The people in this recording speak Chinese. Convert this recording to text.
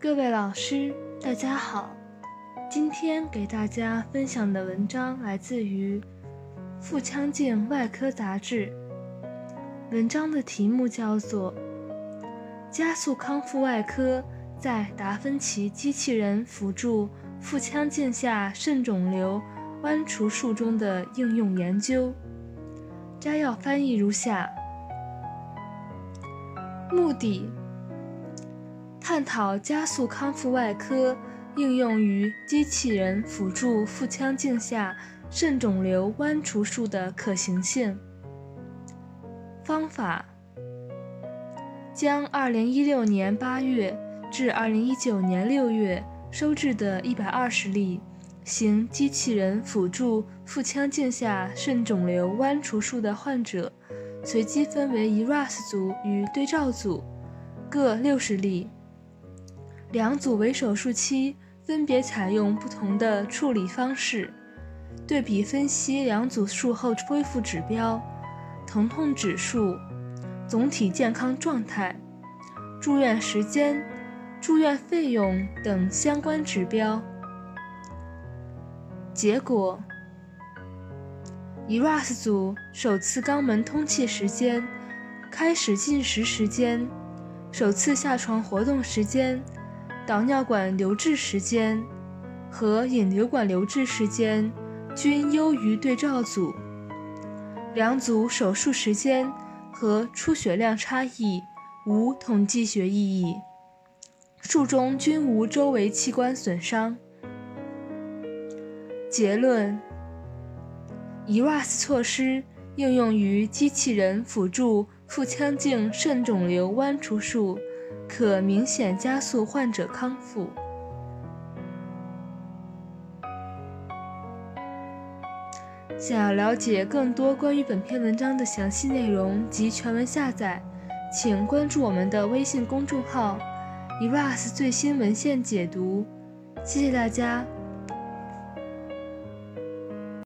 各位老师，大家好。今天给大家分享的文章来自于《腹腔镜外科杂志》。文章的题目叫做《加速康复外科在达芬奇机器人辅助腹腔镜下肾肿瘤剜除术中的应用研究》。摘要翻译如下：目的。探讨加速康复外科应用于机器人辅助腹腔镜下肾肿瘤剜除术的可行性。方法：将2016年8月至2019年6月收治的120例行机器人辅助腹腔镜下肾肿瘤剜除术的患者，随机分为 ERAS 组与对照组，各60例。两组为手术期分别采用不同的处理方式，对比分析两组术后恢复指标、疼痛指数、总体健康状态、住院时间、住院费用等相关指标。结果：ERAS 组首次肛门通气时间、开始进食时间、首次下床活动时间。导尿管留置时间和引流管留置时间均优于对照组，两组手术时间和出血量差异无统计学意义，术中均无周围器官损伤。结论：ERAS 措施应用于机器人辅助腹腔镜肾肿瘤剜除术。可明显加速患者康复。想要了解更多关于本篇文章的详细内容及全文下载，请关注我们的微信公众号 “eras 最新文献解读”。谢谢大家。